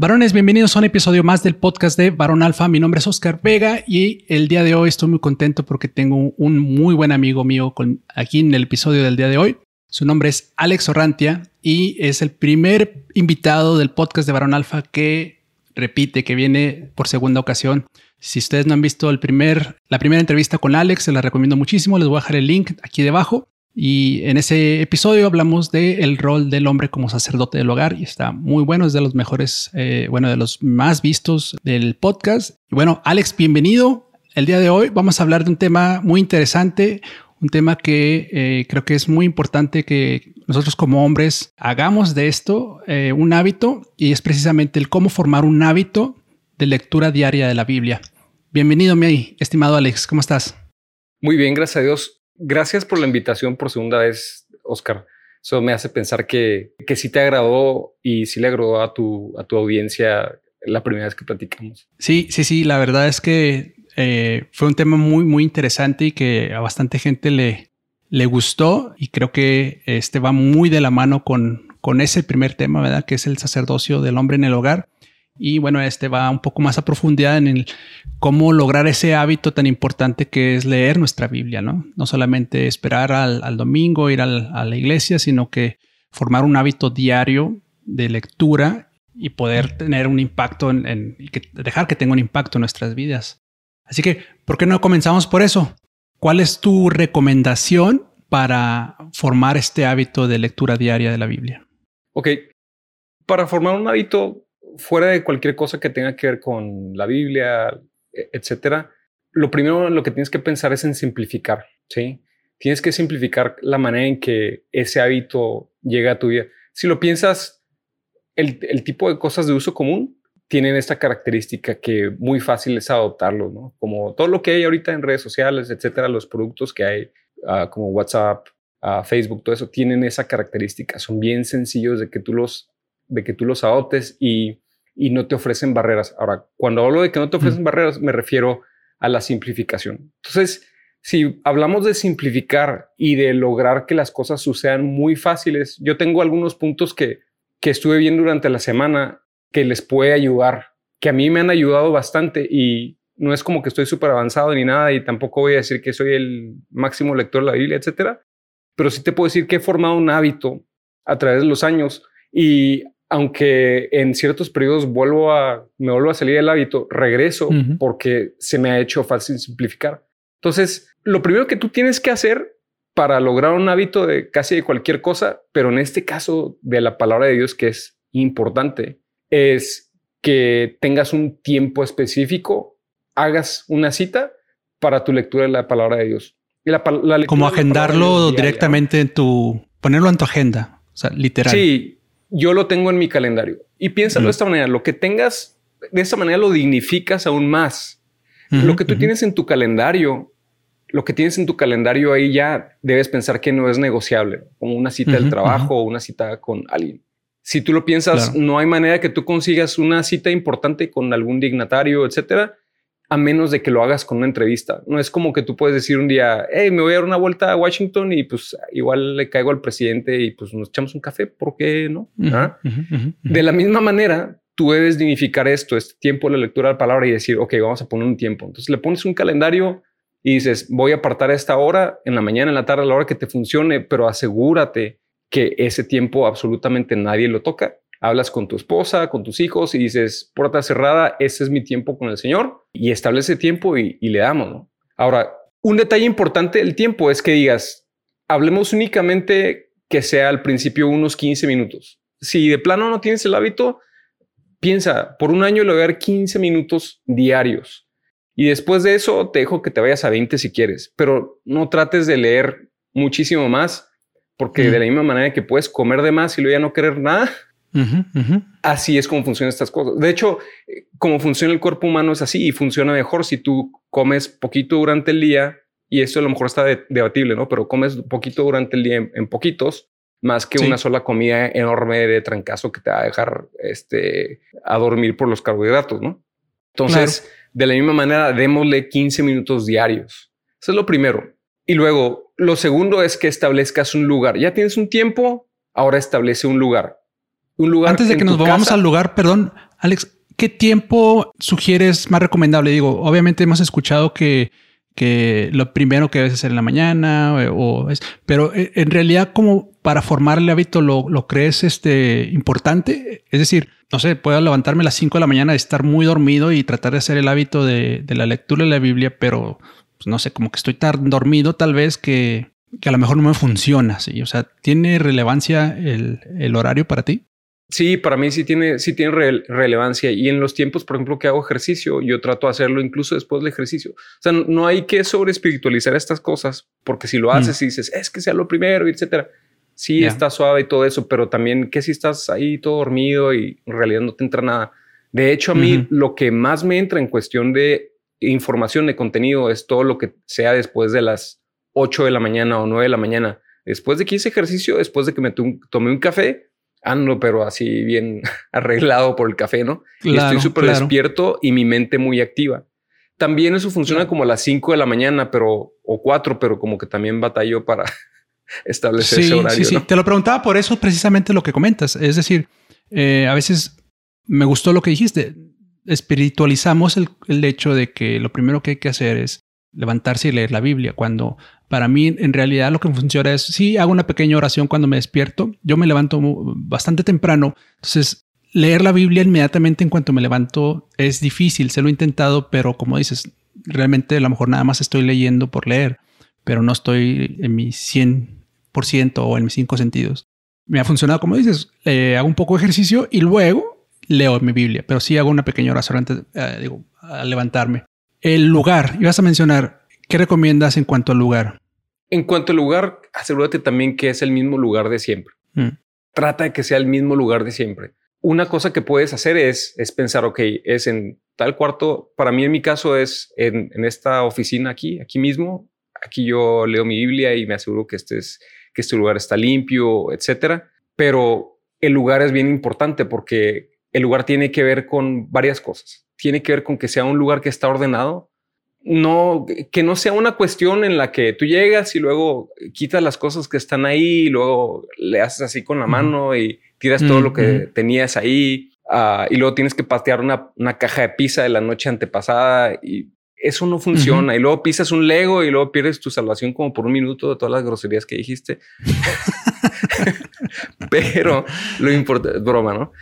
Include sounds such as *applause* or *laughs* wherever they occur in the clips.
Varones, bienvenidos a un episodio más del podcast de Varón Alfa. Mi nombre es Oscar Vega y el día de hoy estoy muy contento porque tengo un muy buen amigo mío aquí en el episodio del día de hoy. Su nombre es Alex Orrantia y es el primer invitado del podcast de Varón Alfa que repite, que viene por segunda ocasión. Si ustedes no han visto el primer, la primera entrevista con Alex, se la recomiendo muchísimo. Les voy a dejar el link aquí debajo. Y en ese episodio hablamos del rol del hombre como sacerdote del hogar y está muy bueno, es de los mejores, eh, bueno, de los más vistos del podcast. Y bueno, Alex, bienvenido. El día de hoy vamos a hablar de un tema muy interesante, un tema que eh, creo que es muy importante que nosotros como hombres hagamos de esto eh, un hábito y es precisamente el cómo formar un hábito de lectura diaria de la Biblia. Bienvenido, mi estimado Alex, ¿cómo estás? Muy bien, gracias a Dios gracias por la invitación por segunda vez, Oscar. Eso me hace pensar que, que sí te agradó y sí le agradó a tu, a tu audiencia la primera vez que platicamos. Sí, sí, sí. La verdad es que eh, fue un tema muy, muy interesante y que a bastante gente le, le gustó y creo que este va muy de la mano con, con ese primer tema, ¿verdad? Que es el sacerdocio del hombre en el hogar. Y bueno, este va un poco más a profundidad en el cómo lograr ese hábito tan importante que es leer nuestra Biblia, ¿no? No solamente esperar al, domingo, ir a la iglesia, sino que formar un hábito diario de lectura y poder tener un impacto en, y dejar que tenga un impacto en nuestras vidas. Así que, ¿por qué no comenzamos por eso? ¿Cuál es tu recomendación para formar este hábito de lectura diaria de la Biblia? Ok, para formar un hábito fuera de cualquier cosa que tenga que ver con la Biblia, e, etcétera, lo primero lo que tienes que pensar es en simplificar, ¿sí? Tienes que simplificar la manera en que ese hábito llega a tu vida. Si lo piensas, el, tipo de cosas de uso común tienen esta característica que muy fácil es adoptarlo, ¿no? Como todo lo que hay ahorita en redes sociales, etcétera, los productos que hay, uh, como WhatsApp, uh, Facebook, todo eso, tienen esa característica. Son bien sencillos de que tú los de que tú los adoptes y, no te ofrecen barreras. Ahora, cuando hablo de que no te ofrecen barreras, me refiero a la simplificación. Entonces, si hablamos de simplificar y de lograr que las cosas sucedan muy fáciles, yo tengo algunos puntos que, que estuve viendo durante la semana que les puede ayudar, que a mí me han ayudado bastante y no es como que estoy súper avanzado ni nada y tampoco voy a decir que soy el máximo lector de la Biblia, etcétera, pero sí te puedo decir que he formado un hábito a través de los años y aunque en ciertos periodos vuelvo a, me vuelvo a salir del hábito, regreso porque se me ha hecho fácil simplificar. Entonces, lo primero que tú tienes que hacer para lograr un hábito de casi de cualquier cosa, pero en este caso de la palabra de Dios que es importante, es que tengas un tiempo específico, hagas una cita para tu lectura de la palabra de Dios. Y la, Como agendarlo directamente en tu, ponerlo en tu agenda, o sea, literal. Sí, yo lo tengo en mi calendario. Y piénsalo de esta manera, lo que tengas, de esta manera lo dignificas aún más. lo que tú tienes en tu calendario, lo que tienes en tu calendario ahí ya debes pensar que no es negociable, como una cita del trabajo o una cita con alguien. Si tú lo piensas, no hay manera que tú consigas una cita importante con algún dignatario, etcétera, a menos de que lo hagas con una entrevista. No es como que tú puedes decir un día, hey, me voy a dar una vuelta a Washington y pues igual le caigo al presidente y pues nos echamos un café, ¿por qué no? ¿Ah? De la misma manera, tú debes dignificar esto, este tiempo de la lectura de la palabra y decir, ok, vamos a poner un tiempo. Entonces le pones un calendario y dices, voy a apartar esta hora en la mañana, en la tarde, a la hora que te funcione, pero asegúrate que ese tiempo absolutamente nadie lo toca hablas con tu esposa, con tus hijos y dices, puerta cerrada, ese es mi tiempo con el Señor y establece tiempo y, le damos. Ahora, un detalle importante del tiempo es que digas, hablemos únicamente que sea al principio unos 15 minutos. Si de plano no tienes el hábito, piensa, por un año le voy a dar 15 minutos diarios. Y después de eso te dejo que te vayas a 20 si quieres, pero no trates de leer muchísimo más, porque de la misma manera que puedes comer de más y luego ya no querer nada, Así es como funcionan estas cosas. De hecho, como funciona el cuerpo humano es así y funciona mejor si tú comes poquito durante el día y esto a lo mejor está debatible, ¿no? Pero comes poquito durante el día en, poquitos, más que una sola comida enorme de trancazo que te va a dejar este, a dormir por los carbohidratos, ¿no? Entonces, de la misma manera, démosle 15 minutos diarios. Eso es lo primero. Y luego, lo segundo es que establezcas un lugar. Ya tienes un tiempo, ahora establece un lugar. Un lugar. Antes de que nos vayamos al lugar, perdón, Alex, ¿qué tiempo sugieres más recomendable? Digo, obviamente hemos escuchado que, que lo primero que debes hacer en la mañana eh, o es, pero eh, en realidad como para formar el hábito lo, lo crees este importante. Es decir, no sé, puedo levantarme a las 5 de la mañana y estar muy dormido y tratar de hacer el hábito de, de la lectura de la Biblia, pero pues, no sé, como que estoy tan dormido tal vez que, que a lo mejor no me funciona. ¿sí? O sea, ¿tiene relevancia el, el horario para ti? Sí, para mí sí tiene, sí tiene relevancia. Y en los tiempos, por ejemplo, que hago ejercicio, yo trato de hacerlo incluso después del ejercicio. O sea, no hay que sobre espiritualizar estas cosas, porque si lo mm. haces y dices, es que sea lo primero, etcétera. Sí, está suave y todo eso, pero también que si estás ahí todo dormido y en realidad no te entra nada. De hecho, a mí lo que más me entra en cuestión de información de contenido es todo lo que sea después de las 8 de la mañana o 9 de la mañana. Después de que hice ejercicio, después de que me tomé un café, ando, pero así bien *laughs* arreglado por el café, ¿no? estoy súper despierto y mi mente muy activa. También eso funciona como a las 5 de la mañana, pero o 4, pero como que también batallo para *laughs* establecer ese horario. Sí, sí, te lo preguntaba por eso precisamente lo que comentas. Es decir, eh, a veces me gustó lo que dijiste. Espiritualizamos el, el hecho de que lo primero que hay que hacer es levantarse y leer la Biblia, cuando para mí en realidad lo que funciona es, sí, hago una pequeña oración cuando me despierto, yo me levanto bastante temprano, entonces leer la Biblia inmediatamente en cuanto me levanto es difícil, se lo he intentado, pero como dices, realmente a lo mejor nada más estoy leyendo por leer, pero no estoy en mi 100% o en mis cinco sentidos. Me ha funcionado, como dices, eh, hago un poco de ejercicio y luego leo mi Biblia, pero sí hago una pequeña oración antes, eh, digo, al levantarme. El lugar, ibas a mencionar, ¿qué recomiendas en cuanto al lugar? En cuanto al lugar, asegúrate también que es el mismo lugar de siempre. Mm. Trata de que sea el mismo lugar de siempre. Una cosa que puedes hacer es, es pensar, ok, es en tal cuarto. Para mí, en mi caso, es en, esta oficina aquí, aquí mismo. Aquí yo leo mi Biblia y me aseguro que este, es, que este lugar está limpio, etcétera. Pero el lugar es bien importante porque el lugar tiene que ver con varias cosas tiene que ver con que sea un lugar que está ordenado. No, que no sea una cuestión en la que tú llegas y luego quitas las cosas que están ahí y luego le haces así con la mano y tiras todo lo que tenías ahí ah, y luego tienes que patear una, una, caja de pizza de la noche antepasada y eso no funciona. Y luego pisas un Lego y luego pierdes tu salvación como por un minuto de todas las groserías que dijiste. *laughs* Pero lo importante, broma, ¿no?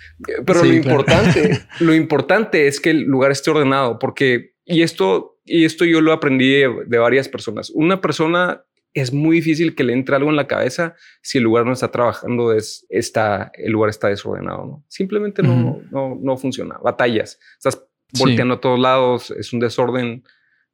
Pero lo importante, lo importante es que el lugar esté ordenado, porque, y esto, y esto yo lo aprendí de, varias personas. Una persona es muy difícil que le entre algo en la cabeza si el lugar no está trabajando, es, está, el lugar está desordenado, ¿no? Simplemente no, no, no funciona. Batallas, estás volteando a todos lados, es un desorden,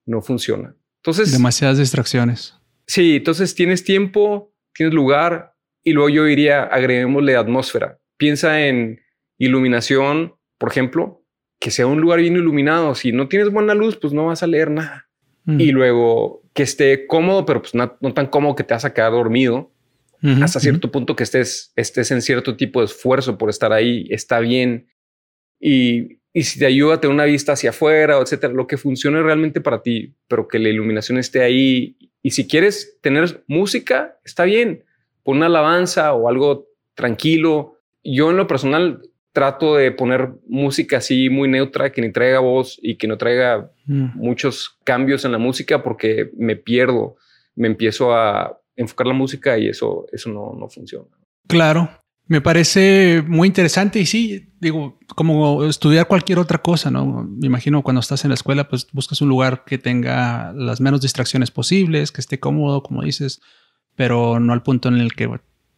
no funciona. Entonces... Demasiadas distracciones. Sí, entonces tienes tiempo, tienes lugar, y luego yo diría, agreguémosle atmósfera. Piensa en iluminación, por ejemplo, que sea un lugar bien iluminado. Si no tienes buena luz, pues no vas a leer nada. Mm. Y luego que esté cómodo, pero pues no, tan cómodo que te vas a quedar dormido. hasta cierto punto que estés, estés en cierto tipo de esfuerzo por estar ahí, está bien. Y, y si te ayuda a tener una vista hacia afuera, etcétera, lo que funcione realmente para ti, pero que la iluminación esté ahí. Y si quieres tener música, está bien por una alabanza o algo tranquilo. Yo en lo personal trato de poner música así muy neutra, que ni traiga voz y que no traiga mm. muchos cambios en la música porque me pierdo, me empiezo a enfocar la música y eso, eso no, no funciona. Claro, me parece muy interesante y sí, digo, como estudiar cualquier otra cosa, ¿no? Me imagino cuando estás en la escuela, pues buscas un lugar que tenga las menos distracciones posibles, que esté cómodo, como dices, pero no al punto en el que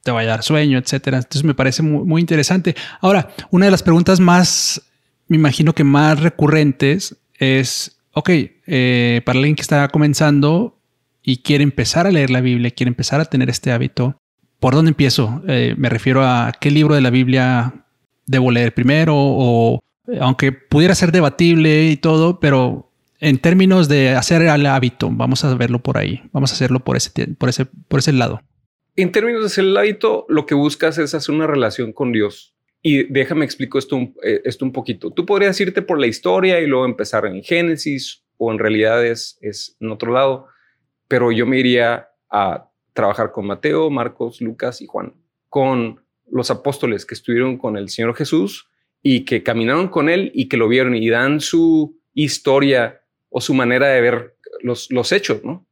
te vaya a dar sueño, etcétera. Entonces me parece muy, interesante. Ahora, una de las preguntas más, me imagino que más recurrentes es, ok, eh, para alguien que está comenzando y quiere empezar a leer la Biblia, quiere empezar a tener este hábito, ¿por dónde empiezo? Eh, me refiero a qué libro de la Biblia debo leer primero o aunque pudiera ser debatible y todo, pero en términos de hacer el hábito, vamos a verlo por ahí, vamos a hacerlo por ese, por ese, por ese lado. En términos de hacer el hábito, lo que buscas es hacer una relación con Dios. Y déjame explico esto un, eh, esto un poquito. Tú podrías irte por la historia y luego empezar en Génesis o en realidad es, es en otro lado, pero yo me iría a trabajar con Mateo, Marcos, Lucas y Juan, con los apóstoles que estuvieron con el Señor Jesús y que caminaron con él y que lo vieron y dan su historia o su manera de ver los, los hechos, ¿no?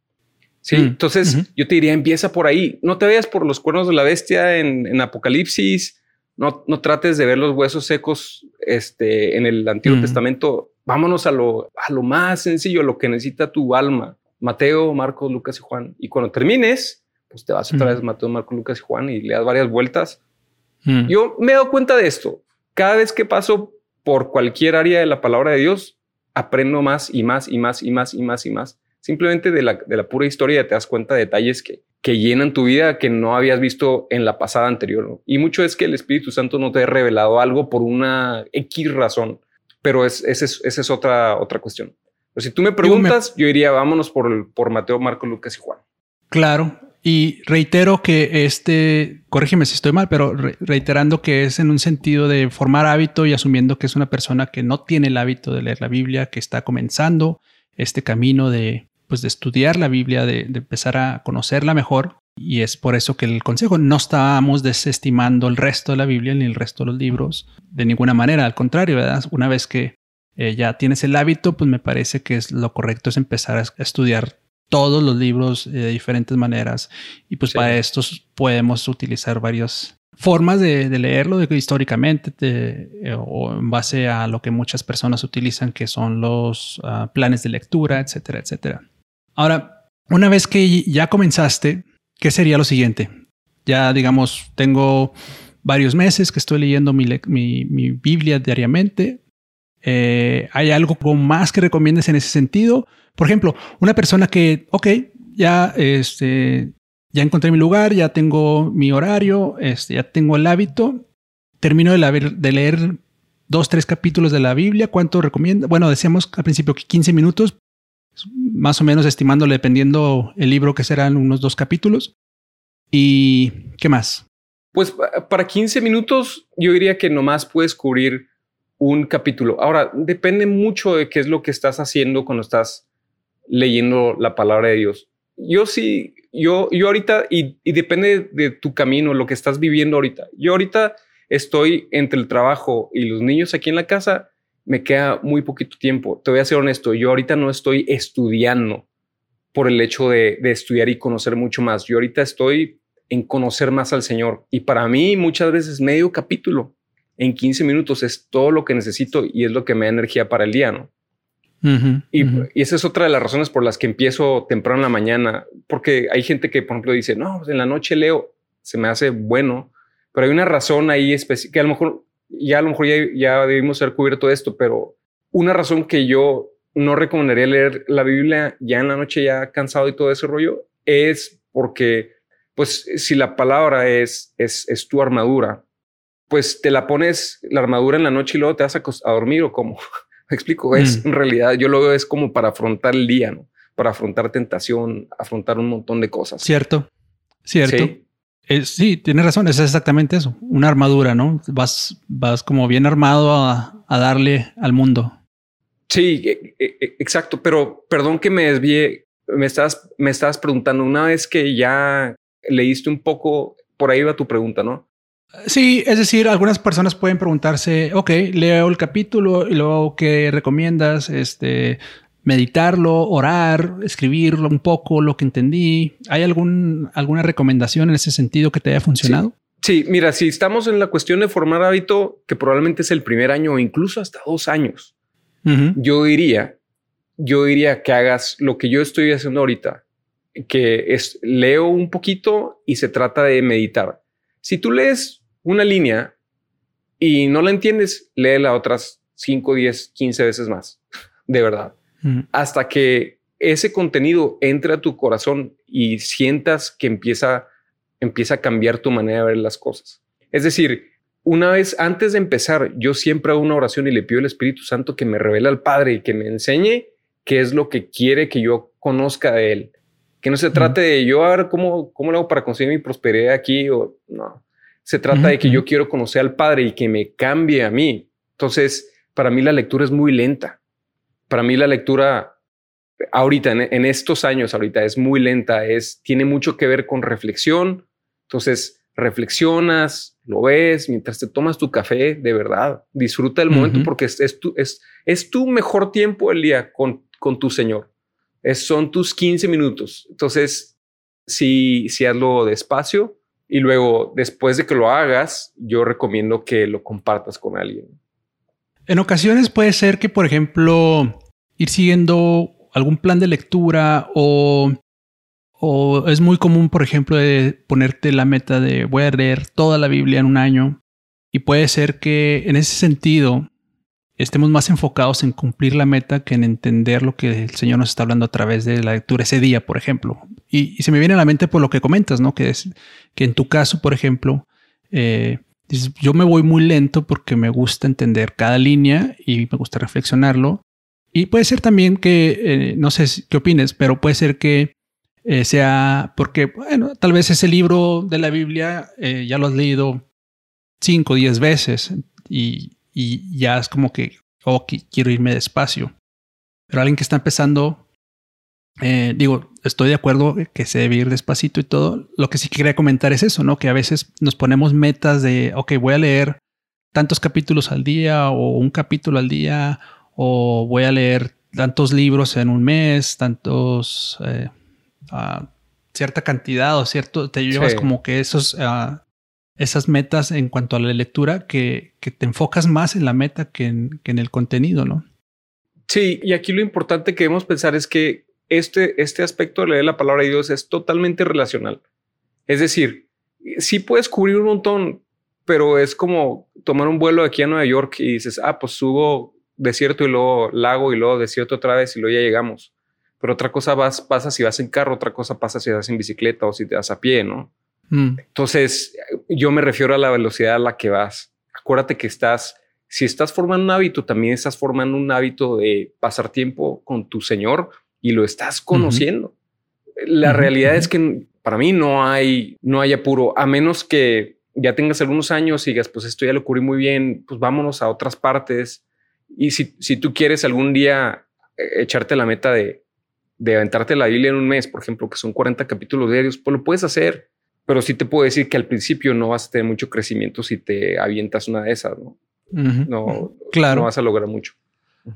Sí, mm, entonces yo te diría, empieza por ahí. No te vayas por los cuernos de la bestia en, Apocalipsis. No, no trates de ver los huesos secos este, en el Antiguo Testamento. Vámonos a lo, a lo más sencillo, lo que necesita tu alma. Mateo, Marcos, Lucas y Juan. Y cuando termines, pues te vas otra vez Mateo, Marcos, Lucas y Juan y le das varias vueltas. Yo me he dado cuenta de esto. Cada vez que paso por cualquier área de la palabra de Dios, aprendo más y más y más y más y más y más. Simplemente de la, de la pura historia te das cuenta de detalles que, que llenan tu vida que no habías visto en la pasada anterior. Y mucho es que el Espíritu Santo no te ha revelado algo por una X razón, pero es, esa es, otra, otra cuestión. Pero si tú me preguntas, yo, diría vámonos por, por Mateo, Marco, Lucas y Juan. Claro, y reitero que este, corrígeme si estoy mal, pero reiterando que es en un sentido de formar hábito y asumiendo que es una persona que no tiene el hábito de leer la Biblia, que está comenzando este camino de, pues, de estudiar la Biblia, de, empezar a conocerla mejor. Y es por eso que el consejo no estábamos desestimando el resto de la Biblia ni el resto de los libros de ninguna manera. Al contrario, ¿verdad? Una vez que eh, ya tienes el hábito, pues me parece que es lo correcto es empezar a estudiar todos los libros de diferentes maneras. Y pues para estos podemos utilizar varias formas de, leerlo de, históricamente eh, o en base a lo que muchas personas utilizan, que son los ah, planes de lectura, etcétera, etcétera. Ahora, una vez que ya comenzaste, ¿qué sería lo siguiente? Ya digamos, tengo varios meses que estoy leyendo mi, Biblia diariamente. Eh, ¿Hay algo más que recomiendes en ese sentido? Por ejemplo, una persona que, ok, ya, este, encontré mi lugar, ya tengo mi horario, este, ya tengo el hábito, termino de, de leer dos, tres capítulos de la Biblia, ¿cuánto recomienda? Bueno, decíamos al principio que 15 minutos, más o menos estimándole dependiendo el libro que serán unos dos capítulos. ¿Y qué más? Pues para 15 minutos yo diría que nomás puedes cubrir un capítulo. Ahora, depende mucho de qué es lo que estás haciendo cuando estás leyendo la palabra de Dios. Yo sí, yo, yo ahorita, y, depende de tu camino, lo que estás viviendo ahorita. Yo ahorita estoy entre el trabajo y los niños aquí en la casa, me queda muy poquito tiempo. Te voy a ser honesto, yo ahorita no estoy estudiando por el hecho de, de estudiar y conocer mucho más. Yo ahorita estoy en conocer más al Señor. Y para mí muchas veces medio capítulo en 15 minutos es todo lo que necesito y es lo que me da energía para el día, ¿no? y, esa es otra de las razones por las que empiezo temprano en la mañana, porque hay gente que, por ejemplo, dice, no, pues en la noche leo, se me hace bueno, pero hay una razón ahí específica, que a lo mejor ya a lo mejor ya, debimos haber cubierto esto, pero una razón que yo no recomendaría leer la Biblia ya en la noche, ya cansado y todo ese rollo, es porque, pues, si la palabra es, es, es tu armadura, pues te la pones la armadura en la noche y luego te vas a, a dormir o como. *laughs* Me explico, es mm. en realidad, yo lo veo es como para afrontar el día, ¿no? Para afrontar tentación, afrontar un montón de cosas. Cierto, cierto. Sí, eh, sí tienes razón, es exactamente eso, una armadura, ¿no? Vas, vas como bien armado a, darle al mundo. Sí, e, e, e, exacto, pero perdón que me desvíe, me estás, me estás preguntando, una vez que ya leíste un poco, por ahí va tu pregunta, ¿no? Sí, es decir, algunas personas pueden preguntarse, ok, leo el capítulo y luego qué recomiendas, este, meditarlo, orar, escribirlo un poco, lo que entendí. ¿Hay algún, alguna recomendación en ese sentido que te haya funcionado? Sí. mira, si estamos en la cuestión de formar hábito, que probablemente es el primer año o incluso hasta dos años, yo diría, yo diría que hagas lo que yo estoy haciendo ahorita, que es leo un poquito y se trata de meditar. Si tú lees una línea y no la entiendes, léela otras 5, 10, 15 veces más, de verdad, hasta que ese contenido entre a tu corazón y sientas que empieza, empieza a cambiar tu manera de ver las cosas. Es decir, una vez antes de empezar, yo siempre hago una oración y le pido al Espíritu Santo que me revele al Padre y que me enseñe qué es lo que quiere que yo conozca de Él. Que no se trate de yo a ver cómo, cómo lo hago para conseguir mi prosperidad aquí o no. Se trata de que yo quiero conocer al Padre y que me cambie a mí. Entonces, para mí la lectura es muy lenta. Para mí la lectura ahorita, en, estos años, ahorita es muy lenta. Es, tiene mucho que ver con reflexión. Entonces, reflexionas, lo ves mientras te tomas tu café, de verdad. Disfruta el momento porque es, es, tu, es, es tu mejor tiempo el día con, con tu Señor son tus 15 minutos. Entonces, si, si hazlo despacio y luego después de que lo hagas, yo recomiendo que lo compartas con alguien. En ocasiones puede ser que, por ejemplo, ir siguiendo algún plan de lectura o, o es muy común, por ejemplo, de ponerte la meta de voy a leer toda la Biblia en un año. Y puede ser que en ese sentido estemos más enfocados en cumplir la meta que en entender lo que el Señor nos está hablando a través de la lectura ese día, por ejemplo. Y, se me viene a la mente por lo que comentas, ¿no? Que es que en tu caso, por ejemplo, eh, yo me voy muy lento porque me gusta entender cada línea y me gusta reflexionarlo. Y puede ser también que, eh, no sé qué opines, pero puede ser que eh, sea porque, bueno, tal vez ese libro de la Biblia ya lo has leído cinco o diez veces y, y ya es como que, oh, quiero irme despacio. Pero alguien que está empezando, eh, digo, estoy de acuerdo que se debe ir despacito y todo. Lo que sí quería comentar es eso, ¿no? Que a veces nos ponemos metas de, ok, voy a leer tantos capítulos al día o un capítulo al día o voy a leer tantos libros en un mes, tantos, eh, cierta cantidad o cierto, te llevas como que esos uh, esas metas en cuanto a la lectura que, te enfocas más en la meta que en, el contenido, ¿no? Sí, y aquí lo importante que debemos pensar es que este, este aspecto de leer la palabra de Dios es totalmente relacional. Es decir, sí puedes cubrir un montón, pero es como tomar un vuelo aquí a Nueva York y dices, ah, pues subo desierto y luego lago y luego desierto otra vez y luego ya llegamos. Pero otra cosa vas, pasa si vas en carro, otra cosa pasa si vas en bicicleta o si te vas a pie, ¿no? Mm. Entonces, yo me refiero a la velocidad a la que vas. Acuérdate que estás, si estás formando un hábito, también estás formando un hábito de pasar tiempo con tu Señor y lo estás conociendo. La realidad es que para mí no hay, no hay apuro, a menos que ya tengas algunos años y digas, pues esto ya lo cubrí muy bien, pues vámonos a otras partes. Y si, si tú quieres algún día eh, echarte la meta de, de aventarte la Biblia en un mes, por ejemplo, que son 40 capítulos diarios, pues lo puedes hacer pero sí te puedo decir que al principio no vas a tener mucho crecimiento si te avientas una de esas, ¿no? No, claro. no vas a lograr mucho.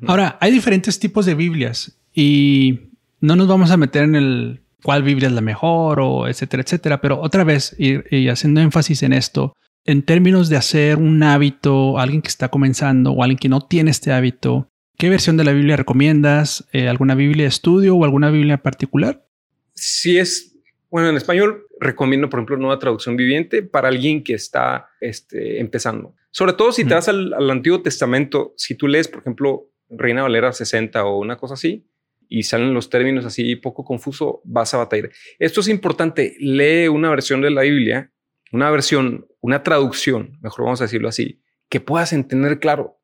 Ahora, hay diferentes tipos de Biblias y no nos vamos a meter en el cuál Biblia es la mejor o etcétera, etcétera, pero otra vez, y, haciendo énfasis en esto, en términos de hacer un hábito, alguien que está comenzando o alguien que no tiene este hábito, ¿qué versión de la Biblia recomiendas? Eh, ¿Alguna Biblia de estudio o alguna Biblia particular? Si es bueno, en español recomiendo, por ejemplo, Nueva Traducción Viviente para alguien que está este, empezando. Sobre todo si te vas al, Antiguo Testamento, si tú lees, por ejemplo, Reina Valera 60 o una cosa así, y salen los términos así poco confuso, vas a batallar. Esto es importante. Lee una versión de la Biblia, una versión, una traducción, mejor vamos a decirlo así, que puedas entender claro.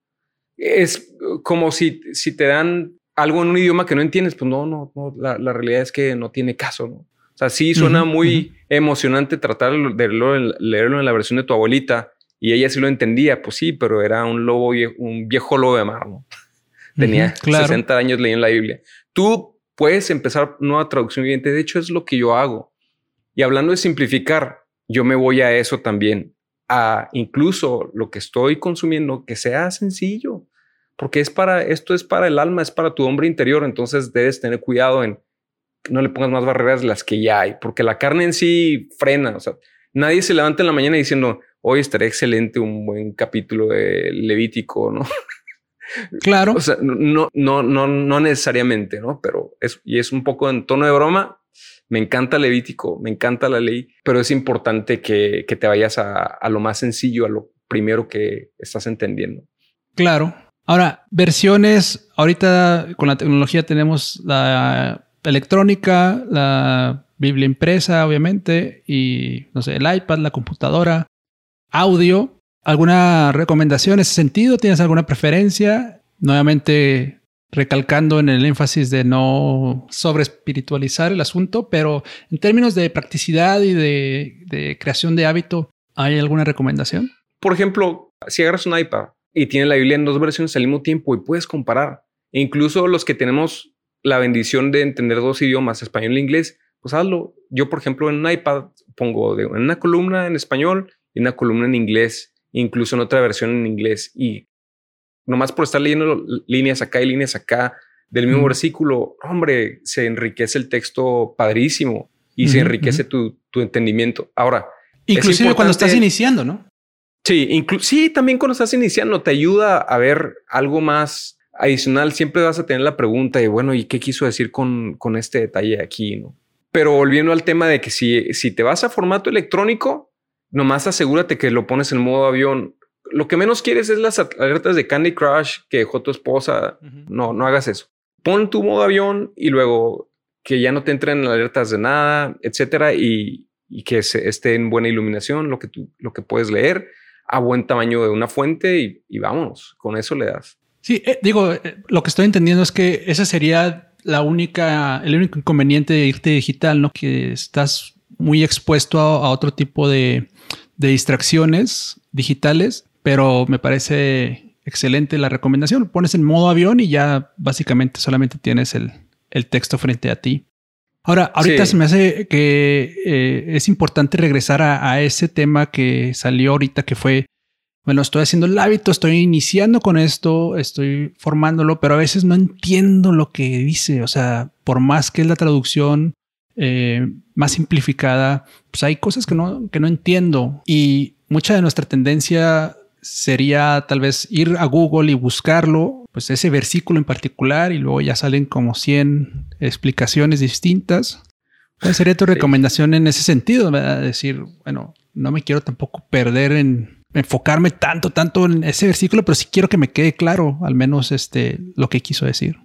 Es como si, si te dan algo en un idioma que no entiendes, pues no, no, no la, la realidad es que no tiene caso, ¿no? O sea, sí suena muy emocionante tratar de leerlo, en la versión de tu abuelita y ella sí lo entendía, pues sí, pero era un lobo, un viejo lobo de mar, ¿no? Tenía 60 años leyendo la Biblia. Tú puedes empezar nueva traducción viviente. De hecho, es lo que yo hago. Y hablando de simplificar, yo me voy a eso también, a incluso lo que estoy consumiendo, que sea sencillo, porque es para, esto es para el alma, es para tu hombre interior. Entonces debes tener cuidado en no le pongas más barreras de las que ya hay, porque la carne en sí frena. O sea, nadie se levanta en la mañana diciendo hoy estará excelente un buen capítulo de Levítico, ¿no? *laughs* Claro. o sea, no, no, no, no necesariamente, ¿no? Pero es, y es un poco en tono de broma. Me encanta Levítico, me encanta la ley, pero es importante que, que te vayas a, a lo más sencillo, a lo primero que estás entendiendo. Claro. Ahora, versiones, ahorita con la tecnología tenemos la electrónica, la Biblia impresa, obviamente, y no sé, el iPad, la computadora, audio. ¿Alguna recomendación en ese sentido? ¿Tienes alguna preferencia? Nuevamente recalcando en el énfasis de no sobre espiritualizar el asunto, pero en términos de practicidad y de, creación de hábito, ¿hay alguna recomendación? Por ejemplo, si agarras un iPad y tienes la Biblia en dos versiones al mismo tiempo y puedes comparar, e incluso los que tenemos la bendición de entender dos idiomas, español e inglés, pues hazlo. Yo, por ejemplo, en un iPad pongo de, una columna en español y una columna en inglés, incluso en otra versión en inglés. Y nomás por estar leyendo líneas acá y líneas acá del mismo versículo, hombre, se enriquece el texto padrísimo y se enriquece tu, entendimiento. Ahora, inclusive cuando estás iniciando, ¿no? Sí, sí, también cuando estás iniciando te ayuda a ver algo más adicional. Siempre vas a tener la pregunta de, bueno, ¿y qué quiso decir con, con este detalle aquí? ¿no? Pero volviendo al tema de que si, si te vas a formato electrónico, nomás asegúrate que lo pones en modo avión lo que menos quieres es las alertas de Candy Crush que dejó tu esposa. No, no hagas eso. Pon tu modo avión y luego que ya no te entren alertas de nada, etcétera, y, que esté en buena iluminación lo que tú, lo que puedes leer a buen tamaño de una fuente y, y vámonos. Con eso le das. Sí, eh, digo, eh, lo que estoy entendiendo es que esa sería la única, el único inconveniente de irte digital, ¿no? Que estás muy expuesto a, otro tipo de, de distracciones digitales pero me parece excelente la recomendación. Pones en modo avión y ya básicamente solamente tienes el, texto frente a ti. Ahora, ahorita se me hace que eh, es importante regresar a, ese tema que salió ahorita, que fue, bueno, estoy haciendo el hábito, estoy iniciando con esto, estoy formándolo, pero a veces no entiendo lo que dice. O sea, por más que es la traducción eh, más simplificada, pues hay cosas que no, que no entiendo. Y mucha de nuestra tendencia sería tal vez ir a Google y buscarlo, pues ese versículo en particular, y luego ya salen como 100 explicaciones distintas. ¿Cuál sería tu recomendación en ese sentido? Decir, bueno, no me quiero tampoco perder en enfocarme tanto, tanto en ese versículo, pero sí quiero que me quede claro al menos este, lo que quiso decir.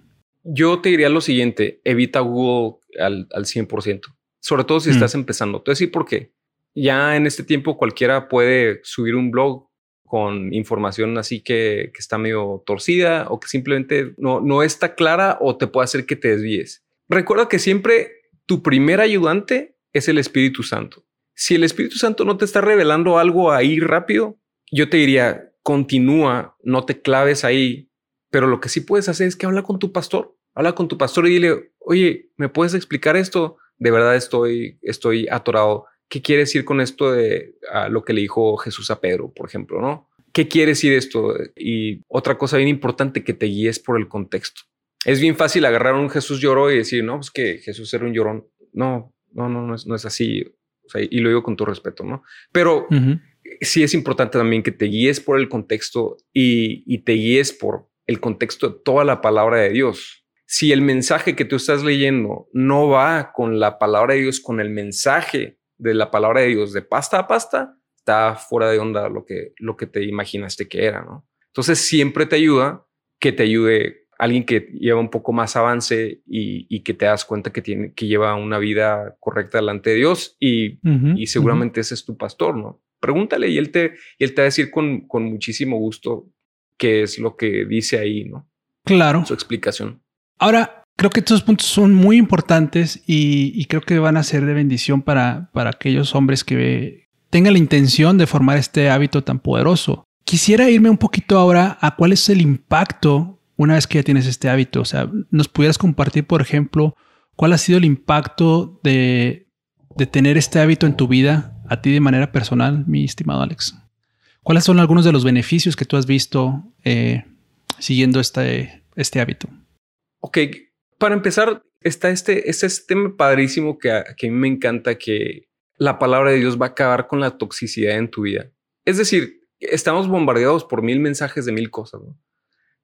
Yo te diría lo siguiente, evita Google al, al 100%, sobre todo si mm. estás empezando. Te decir por qué. Ya en este tiempo cualquiera puede subir un blog con información así que, está medio torcida o que simplemente no, no está clara o te puede hacer que te desvíes. Recuerda que siempre tu primer ayudante es el Espíritu Santo. Si el Espíritu Santo no te está revelando algo ahí rápido, yo te diría, continúa, no te claves ahí, pero lo que sí puedes hacer es que habla con tu pastor, habla con tu pastor y dile, oye, ¿me puedes explicar esto? De verdad estoy, estoy atorado. ¿Qué quiere decir con esto de lo que le dijo Jesús a Pedro, por ejemplo, no? ¿Qué quiere decir esto? Y otra cosa bien importante, que te guíes por el contexto. Es bien fácil agarrar a un Jesús lloró y decir, no, pues que Jesús era un llorón. No, no, no, no es, no es así. y lo digo con tu respeto, ¿no? Pero sí es importante también que te guíes por el contexto y, y te guíes por el contexto de toda la palabra de Dios. Si el mensaje que tú estás leyendo no va con la palabra de Dios, con el mensaje de la palabra de Dios de pasta a pasta, está fuera de onda lo que, lo que te imaginaste que era, ¿no? Entonces siempre te ayuda que te ayude alguien que lleva un poco más avance y, que te das cuenta que tiene que lleva una vida correcta delante de Dios y, y seguramente ese es tu pastor, ¿no? Pregúntale y él te, y él te va a decir con, con muchísimo gusto qué es lo que dice ahí, ¿no? Claro. Su explicación. Ahora, Creo que estos puntos son muy importantes y, creo que van a ser de bendición para, para aquellos hombres que tengan la intención de formar este hábito tan poderoso. Quisiera irme un poquito ahora a cuál es el impacto una vez que ya tienes este hábito. O sea, nos pudieras compartir, por ejemplo, cuál ha sido el impacto de, tener este hábito en tu vida a ti de manera personal, mi estimado Alex. ¿Cuáles son algunos de los beneficios que tú has visto eh, siguiendo este, este hábito? Ok, para empezar, está este, este tema padrísimo que a, que a mí me encanta que la palabra de Dios va a acabar con la toxicidad en tu vida. Es decir, estamos bombardeados por mil mensajes de mil cosas,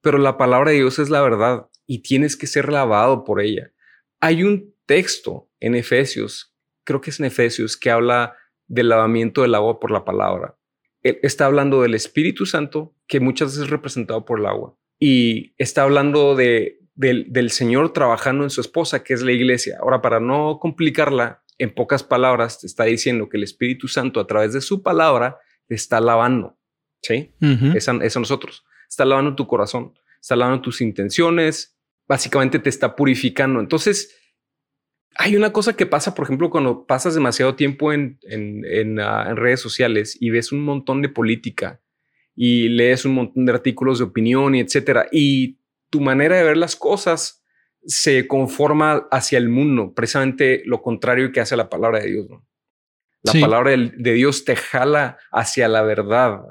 pero la palabra de Dios es la verdad y tienes que ser lavado por ella. Hay un texto en Efesios, creo que es en Efesios, que habla del lavamiento del agua por la palabra. Está hablando del Espíritu Santo, que muchas veces es representado por el agua, y está hablando de del, Señor trabajando en su esposa, que es la iglesia. Ahora, para no complicarla, en pocas palabras, te está diciendo que el Espíritu Santo a través de su palabra te está lavando. Sí, es, a, nosotros. Está lavando tu corazón, está lavando tus intenciones, básicamente te está purificando. Entonces, hay una cosa que pasa, por ejemplo, cuando pasas demasiado tiempo en, en, ah, redes sociales y ves un montón de política y lees un montón de artículos de opinión y etcétera, y tu manera de ver las cosas se conforma hacia el mundo, precisamente lo contrario que hace la palabra de Dios. La palabra de, Dios te jala hacia la verdad,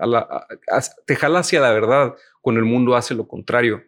te jala hacia la verdad cuando el mundo hace lo contrario.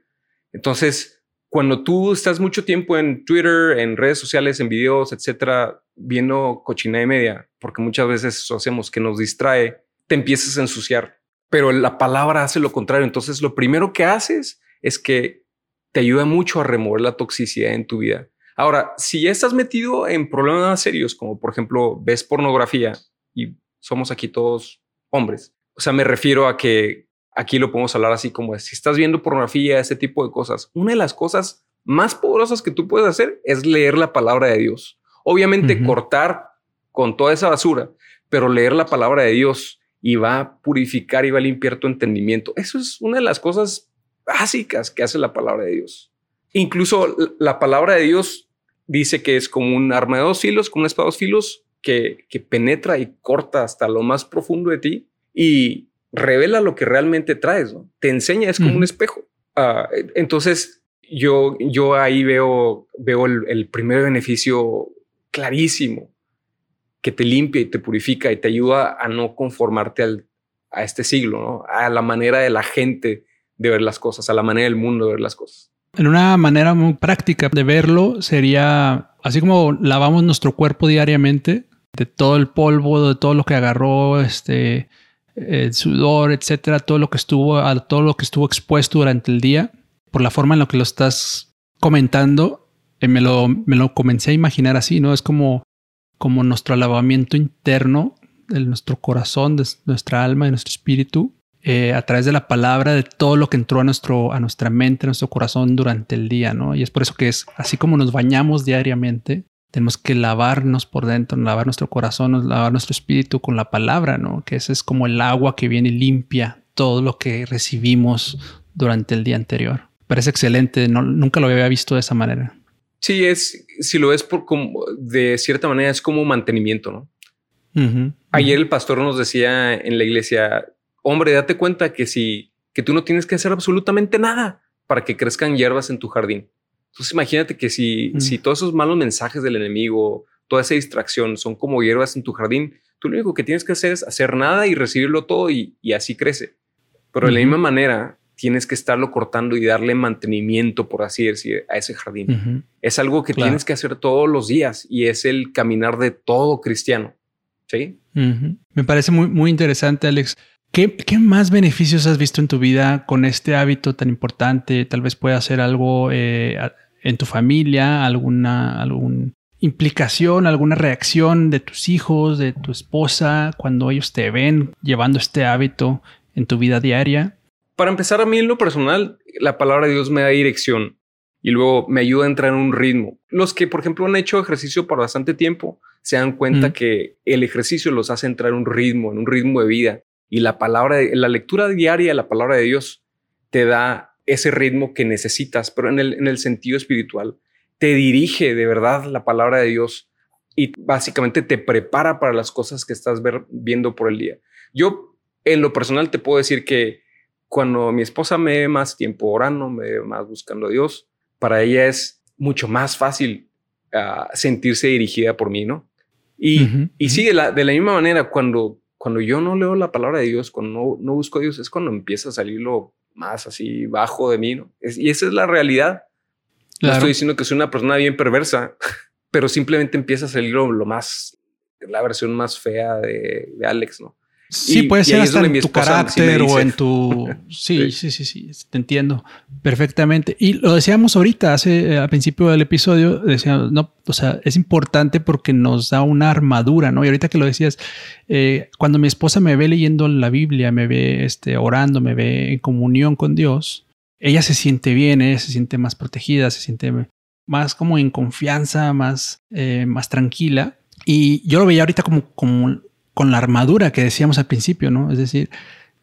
Entonces, cuando tú estás mucho tiempo en Twitter, en redes sociales, en videos, etcétera, viendo cochina de media, porque muchas veces eso hacemos que nos distrae, te empiezas a ensuciar. Pero la palabra hace lo contrario. Entonces, lo primero que haces es que te ayuda mucho a remover la toxicidad en tu vida. Ahora, si ya estás metido en problemas serios, como por ejemplo ves pornografía y somos aquí todos hombres, o sea, me refiero a que aquí lo podemos hablar así como si estás viendo pornografía, ese tipo de cosas, una de las cosas más poderosas que tú puedes hacer es leer la palabra de Dios. Obviamente cortar con toda esa basura, pero leer la palabra de Dios y va a purificar y va a limpiar tu entendimiento. Eso es una de las cosas básicas que hace la palabra de Dios. Incluso la palabra de Dios dice que es como un arma de dos filos, como un espada de dos filos que, penetra y corta hasta lo más profundo de ti y revela lo que realmente traes, ¿no? Te enseña, es como un espejo. Ah, entonces, yo, yo ahí veo, veo el, primer beneficio clarísimo que te limpia y te purifica y te ayuda a no conformarte al, a este siglo, ¿no? a la manera de la gente de ver las cosas, a la manera del mundo de ver las cosas. En una manera muy práctica de verlo sería así como lavamos nuestro cuerpo diariamente de todo el polvo, de todo lo que agarró, este, el sudor, etcétera, todo lo que estuvo, todo lo que estuvo expuesto durante el día, por la forma en la que lo estás comentando, eh, me, lo, me lo comencé a imaginar así, ¿no? Es como, como nuestro lavamiento interno de nuestro corazón, de nuestra alma, de nuestro espíritu, eh, a través de la palabra, de todo lo que entró a, nuestro, a nuestra mente, a nuestro corazón durante el día, ¿no? Y es por eso que es así como nos bañamos diariamente, tenemos que lavarnos por dentro, lavar nuestro corazón, lavar nuestro espíritu con la palabra, ¿no? Que ese es como el agua que viene y limpia todo lo que recibimos durante el día anterior. Parece excelente, no, nunca lo había visto de esa manera. Sí, es, si lo ves por como, de cierta manera, es como mantenimiento, ¿no? Ayer el pastor nos decía en la iglesia, hombre, date cuenta que si que tú no tienes que hacer absolutamente nada para que crezcan hierbas en tu jardín. Entonces imagínate que si, mm. si todos esos malos mensajes del enemigo, toda esa distracción son como hierbas en tu jardín, tú lo único que tienes que hacer es hacer nada y recibirlo todo y, así crece. Pero de la misma manera, tienes que estarlo cortando y darle mantenimiento, por así decir, a ese jardín. Es algo que tienes que hacer todos los días y es el caminar de todo cristiano. Sí. Me parece muy, muy interesante, Alex. ¿Qué, más beneficios has visto en tu vida con este hábito tan importante? Tal vez pueda hacer algo eh, en tu familia, alguna, implicación, alguna reacción de tus hijos, de tu esposa, cuando ellos te ven llevando este hábito en tu vida diaria. Para empezar, a mí en lo personal, la palabra de Dios me da dirección y luego me ayuda a entrar en un ritmo. Los que, por ejemplo, han hecho ejercicio por bastante tiempo se dan cuenta que el ejercicio los hace entrar en un ritmo, en un ritmo de vida. Y la palabra, la lectura diaria de la palabra de Dios te da ese ritmo que necesitas, pero en el, en el sentido espiritual. Te dirige de verdad la palabra de Dios y básicamente te prepara para las cosas que estás viendo por el día. Yo, en lo personal, te puedo decir que cuando mi esposa me ve más tiempo orando, me ve más buscando a Dios, para ella es mucho más fácil ah, sentirse dirigida por mí, ¿no? Y, y sí, de la, de la misma manera, cuando cuando yo no leo la palabra de Dios, cuando no, busco a Dios, es cuando empieza a salir lo más así bajo de mí, ¿no? y esa es la realidad. No estoy diciendo que soy una persona bien perversa, *laughs* pero simplemente empieza a salir lo, más, la versión más fea de, de Alex, ¿no? Sí, puede ser hasta en tu carácter o en tu... Sí, sí, sí, sí, te entiendo perfectamente. Y lo decíamos ahorita, hace eh, al principio del episodio, decíamos, no, o sea, es importante porque nos da una armadura, ¿no? Y ahorita que lo decías, eh, cuando mi esposa me ve leyendo la Biblia, me ve este, orando, me ve en comunión con Dios, ella se siente bien, ella se siente más protegida, se siente más como en confianza, más, eh, más tranquila. Y yo lo veía ahorita como, como con la armadura que decíamos al principio, ¿no? Es decir,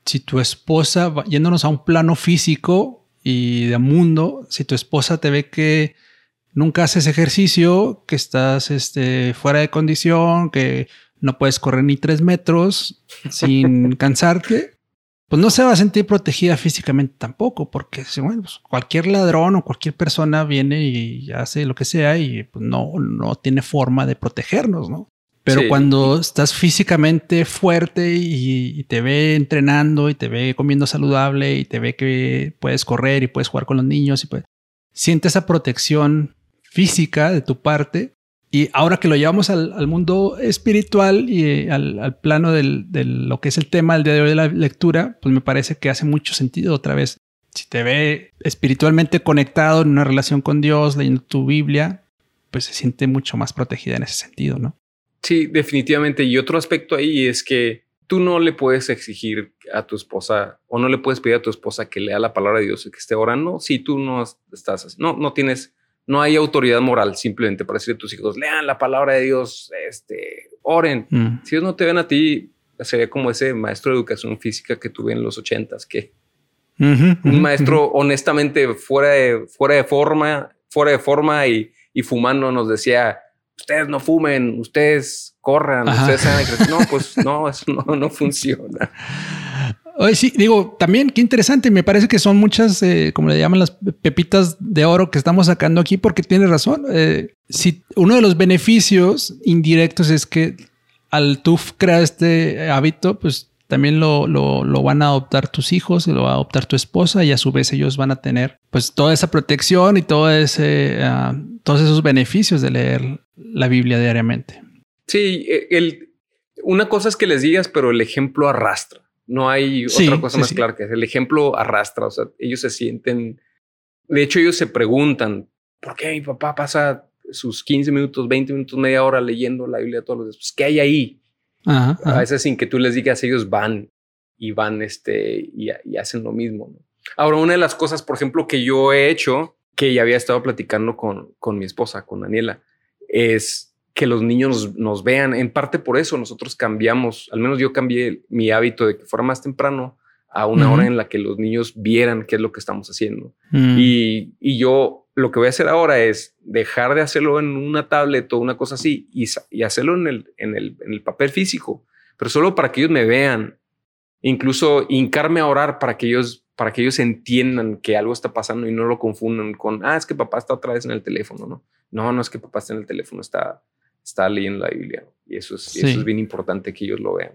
si tu esposa, yéndonos a un plano físico y de mundo, si tu esposa te ve que nunca haces ejercicio, que estás este, fuera de condición, que no puedes correr ni tres metros *laughs* sin cansarte, pues no se va a sentir protegida físicamente tampoco, porque bueno, pues cualquier ladrón o cualquier persona viene y hace lo que sea y pues no, no tiene forma de protegernos, ¿no? Pero cuando estás físicamente fuerte y, te ve entrenando y te ve comiendo saludable y te ve que puedes correr y puedes jugar con los niños y pues siente esa protección física de tu parte. Y ahora que lo llevamos al, mundo espiritual y eh, al, plano de lo que es el tema del día de hoy de la lectura, pues me parece que hace mucho sentido otra vez. Si te ve espiritualmente conectado en una relación con Dios, leyendo tu Biblia, pues se siente mucho más protegida en ese sentido, ¿no? Sí, definitivamente. Y otro aspecto ahí es que tú no le puedes exigir a tu esposa o no le puedes pedir a tu esposa que lea la palabra de Dios y que esté orando si tú no estás, no, no tienes, no hay autoridad moral simplemente para decirle a tus hijos, lean la palabra de Dios, este, oren. Mm. Si ellos no te ven a ti, sería como ese maestro de educación física que tuve en los ochentas, que un maestro honestamente fuera de, fuera de forma, fuera de forma y, y fumando nos decía, ustedes no fumen, ustedes corran, ustedes sean No, pues *laughs* no, eso no, no funciona. Oye, sí, digo, también qué interesante. Me parece que son muchas, eh, como le llaman las pepitas de oro que estamos sacando aquí, porque tiene razón. Eh, si uno de los beneficios indirectos es que al tú crear este hábito, pues también lo, lo, van a adoptar tus hijos, lo va a adoptar tu esposa y a su vez ellos van a tener pues toda esa protección y todo ese, ah, todos esos beneficios de leer la Biblia diariamente. Sí, e, el, una cosa es que les digas, pero el ejemplo arrastra. No hay otra cosa más clara que el ejemplo arrastra. O sea, ellos se sienten, de hecho ellos se preguntan, ¿por qué mi papá pasa sus 15 minutos, 20 minutos, media hora leyendo la Biblia todos los días? Pues, ¿Qué hay ahí? A veces sin que tú les digas, ellos van y van este, y, hacen lo mismo. Ahora, una de las cosas, por ejemplo, que yo he hecho, que ya había estado platicando con, con mi esposa, con Daniela, es que los niños nos, vean. En parte por eso nosotros cambiamos, al menos yo cambié mi hábito de que fuera más temprano a una hora en la que los niños vieran qué es lo que estamos haciendo. Mm. Y, y, yo lo que voy a hacer ahora es dejar de hacerlo en una tablet o una cosa así y, y hacerlo en el, en, el, en el papel físico, pero solo para que ellos me vean. Incluso hincarme a orar para que ellos para que ellos entiendan que algo está pasando y no lo confundan con, ah, es que papá está otra vez en el teléfono, ¿no? No, no es que papá está en el teléfono, está, está leyendo la Biblia. Y eso es, eso es bien importante que ellos lo vean.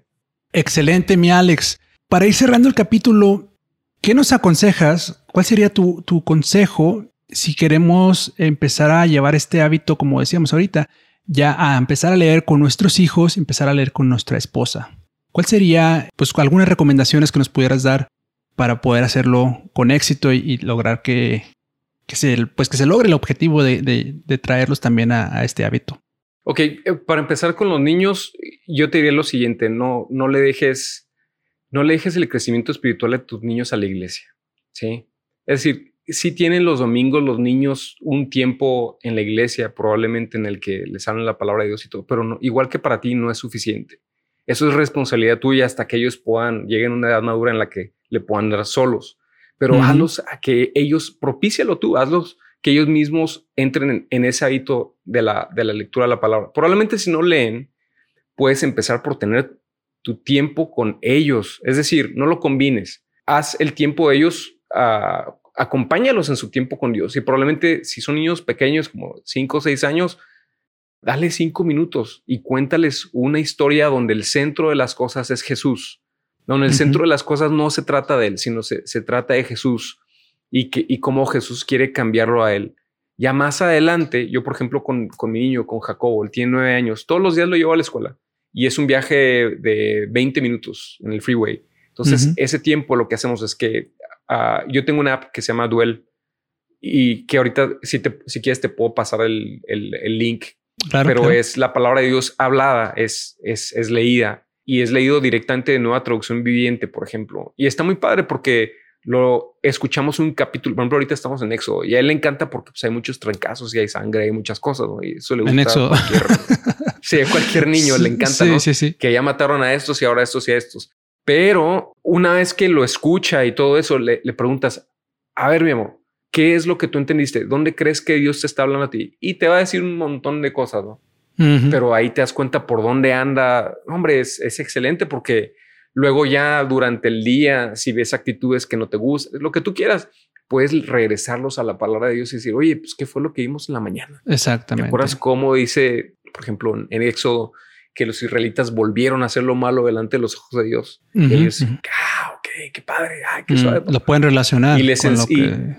Excelente, mi Alex. Para ir cerrando el capítulo, ¿qué nos aconsejas? ¿Cuál sería tu, tu consejo si queremos empezar a llevar este hábito, como decíamos ahorita, ya a empezar a leer con nuestros hijos, empezar a leer con nuestra esposa? ¿Cuál sería, pues, algunas recomendaciones que nos pudieras dar para poder hacerlo con éxito y, lograr que, que, se, pues, que se logre el objetivo de, de, traerlos también a, este hábito? Ok, eh, para empezar con los niños, yo te diría lo siguiente, no, no le dejes no le dejes el crecimiento espiritual de tus niños a la iglesia. Sí. Es decir, si tienen los domingos los niños un tiempo en la iglesia, probablemente en el que les hablan la palabra de Dios y todo, pero no, igual que para ti no es suficiente. Eso es responsabilidad tuya hasta que ellos puedan, lleguen a una edad madura en la que le puedan dar solos. Pero hazlos a que ellos, propícialo tú, hazlos que ellos mismos entren en, ese hábito de la, de la lectura de la palabra. Probablemente si no leen, puedes empezar por tener tu tiempo con ellos. Es decir, no lo combines. Haz el tiempo de ellos, uh, acompáñalos en su tiempo con Dios. Y probablemente si son niños pequeños, como cinco o seis años, dale cinco minutos y cuéntales una historia donde el centro de las cosas es Jesús. Donde el centro de las cosas no se trata de él, sino se, se trata de Jesús y, que, y cómo Jesús quiere cambiarlo a él. Ya más adelante, yo por ejemplo con, con mi niño, con Jacobo, él tiene nueve años, todos los días lo llevo a la escuela y es un viaje de 20 minutos en el freeway. Entonces, ese tiempo lo que hacemos es que ah, yo tengo una app que se llama Duel y que ahorita, si, te, si quieres, te puedo pasar el, el, link. pero es la palabra de Dios hablada, es, es, es leída y es leído directamente de nueva traducción viviente, por ejemplo. Y está muy padre porque lo escuchamos un capítulo, por ejemplo, ahorita estamos en Éxodo y a él le encanta porque pues, hay muchos trancazos y hay sangre, hay muchas cosas, ¿no? Y eso le gusta. En Éxodo. Cualquier, *laughs* sí, a cualquier niño le encanta, ¿no? Que ya mataron a estos y ahora a estos y a estos. Pero una vez que lo escucha y todo eso, le, le preguntas, a ver, mi amor, ¿qué es lo que tú entendiste? ¿Dónde crees que Dios te está hablando a ti? Y te va a decir un montón de cosas, ¿no? Pero ahí te das cuenta por dónde anda. Hombre, es, es, excelente porque luego ya durante el día, si ves actitudes que no te gustan, lo que tú quieras, puedes regresarlos a la palabra de Dios y decir, oye, pues, ¿qué fue lo que vimos en la mañana? Exactamente. ¿Te acuerdas cómo dice, por ejemplo, en Éxodo, que los israelitas volvieron a hacer lo malo delante de los ojos de Dios? y ellos, ah, ok, qué padre, ay, qué suave. Lo pueden relacionar. Y les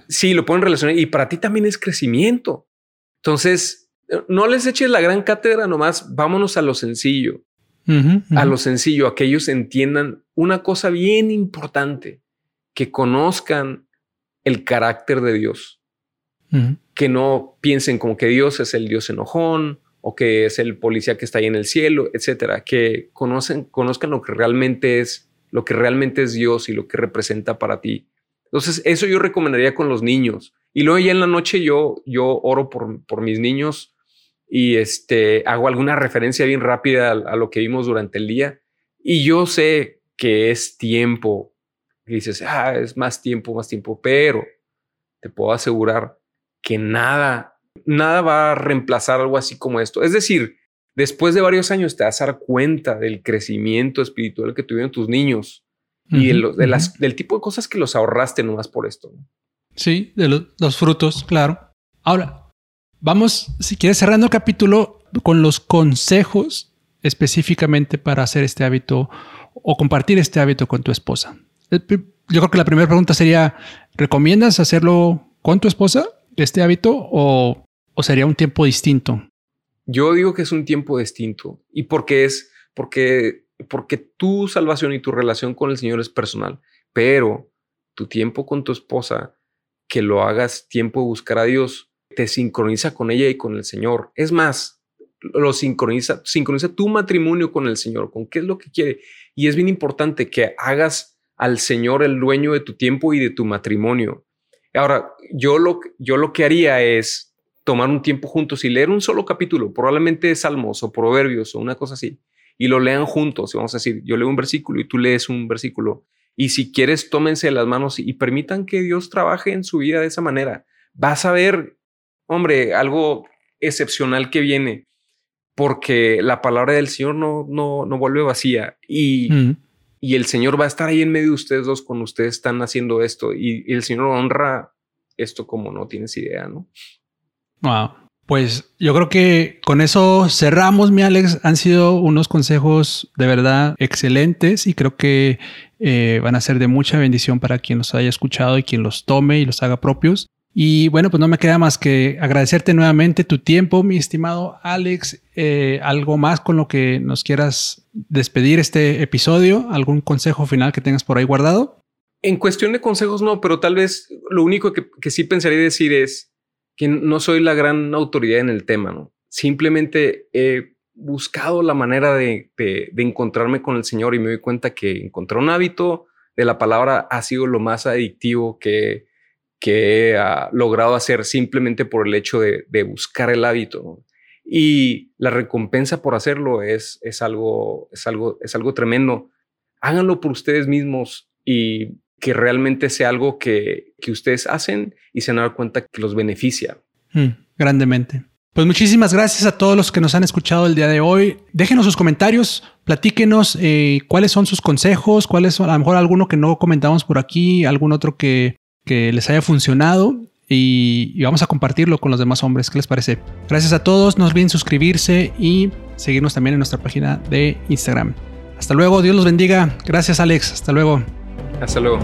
Sí, lo pueden relacionar. Y para ti también es crecimiento. Entonces, no les eches la gran cátedra nomás, vámonos a lo sencillo. A lo sencillo, a que ellos entiendan una cosa bien importante, que conozcan el carácter de Dios. Que no piensen como que Dios es el Dios enojón o que es el policía que está ahí en el cielo, etcétera. Que conocen, conozcan lo que realmente es, lo que realmente es Dios y lo que representa para ti. Entonces, eso yo recomendaría con los niños. Y luego ya en la noche yo, yo oro por, por mis niños y este, hago alguna referencia bien rápida a, lo que vimos durante el día. Y yo sé que es tiempo. Y dices, ah, es más tiempo, más tiempo, pero te puedo asegurar que nada, nada va a reemplazar algo así como esto. Es decir, después de varios años te vas a dar cuenta del crecimiento espiritual que tuvieron tus niños y de, las, del tipo de cosas que los ahorraste nomás por esto. Sí, de los frutos, claro. Ahora, Vamos, si quieres, cerrando el capítulo con los consejos específicamente para hacer este hábito o compartir este hábito con tu esposa. Eh, yo creo que la primera pregunta sería, ¿recomiendas hacerlo con tu esposa, este hábito, o, sería un tiempo distinto? Yo digo que es un tiempo distinto y porque es, porque, porque tu salvación y tu relación con el Señor es personal, pero tu tiempo con tu esposa, que lo hagas tiempo de buscar a Dios, te sincroniza con ella y con el Señor. Es más, lo sincroniza, sincroniza tu matrimonio con el Señor, con qué es lo que quiere. Y es bien importante que hagas al Señor el dueño de tu tiempo y de tu matrimonio. Ahora, yo lo, yo lo que haría es tomar un tiempo juntos y leer un solo capítulo, probablemente Salmos o Proverbios o una cosa así, y lo lean juntos. Vamos a decir, yo leo un versículo y tú lees un versículo. Y si quieres, tómense las manos y permitan que Dios trabaje en su vida de esa manera. Vas a ver hombre, algo excepcional que viene, porque la palabra del Señor no, no, no vuelve vacía y, y el Señor va a estar ahí en medio de ustedes dos cuando ustedes están haciendo esto y, el Señor honra esto como no tienes idea, ¿no? Wow. Pues yo creo que con eso cerramos, mi Alex. Han sido unos consejos de verdad excelentes y creo que eh, van a ser de mucha bendición para quien los haya escuchado y quien los tome y los haga propios. Y bueno, pues no me queda más que agradecerte nuevamente tu tiempo, mi estimado Alex. Eh, ¿Algo más con lo que nos quieras despedir este episodio? ¿Algún consejo final que tengas por ahí guardado? En cuestión de consejos, no, pero tal vez lo único que, sí pensaría decir es que no soy la gran autoridad en el tema, ¿no? Simplemente he buscado la manera de, de encontrarme con el Señor y me doy cuenta que encontrar un hábito de la palabra ha sido lo más adictivo que que he logrado hacer simplemente por el hecho de, buscar el hábito. Y la recompensa por hacerlo es, es, algo, es, algo, es algo tremendo. Háganlo por ustedes mismos y que realmente sea algo que, ustedes hacen y se dan cuenta que los beneficia. Mm, grandemente. Pues muchísimas gracias a todos los que nos han escuchado el día de hoy. Déjenos sus comentarios, platíquenos eh, cuáles son sus consejos, cuáles son, a lo mejor alguno que no comentamos por aquí, algún otro que, que les haya funcionado y, vamos a compartirlo con los demás hombres. ¿Qué les parece? Gracias a todos, no olviden suscribirse y seguirnos también en nuestra página de Instagram. Hasta luego, Dios los bendiga. Gracias Alex, hasta luego. Hasta luego.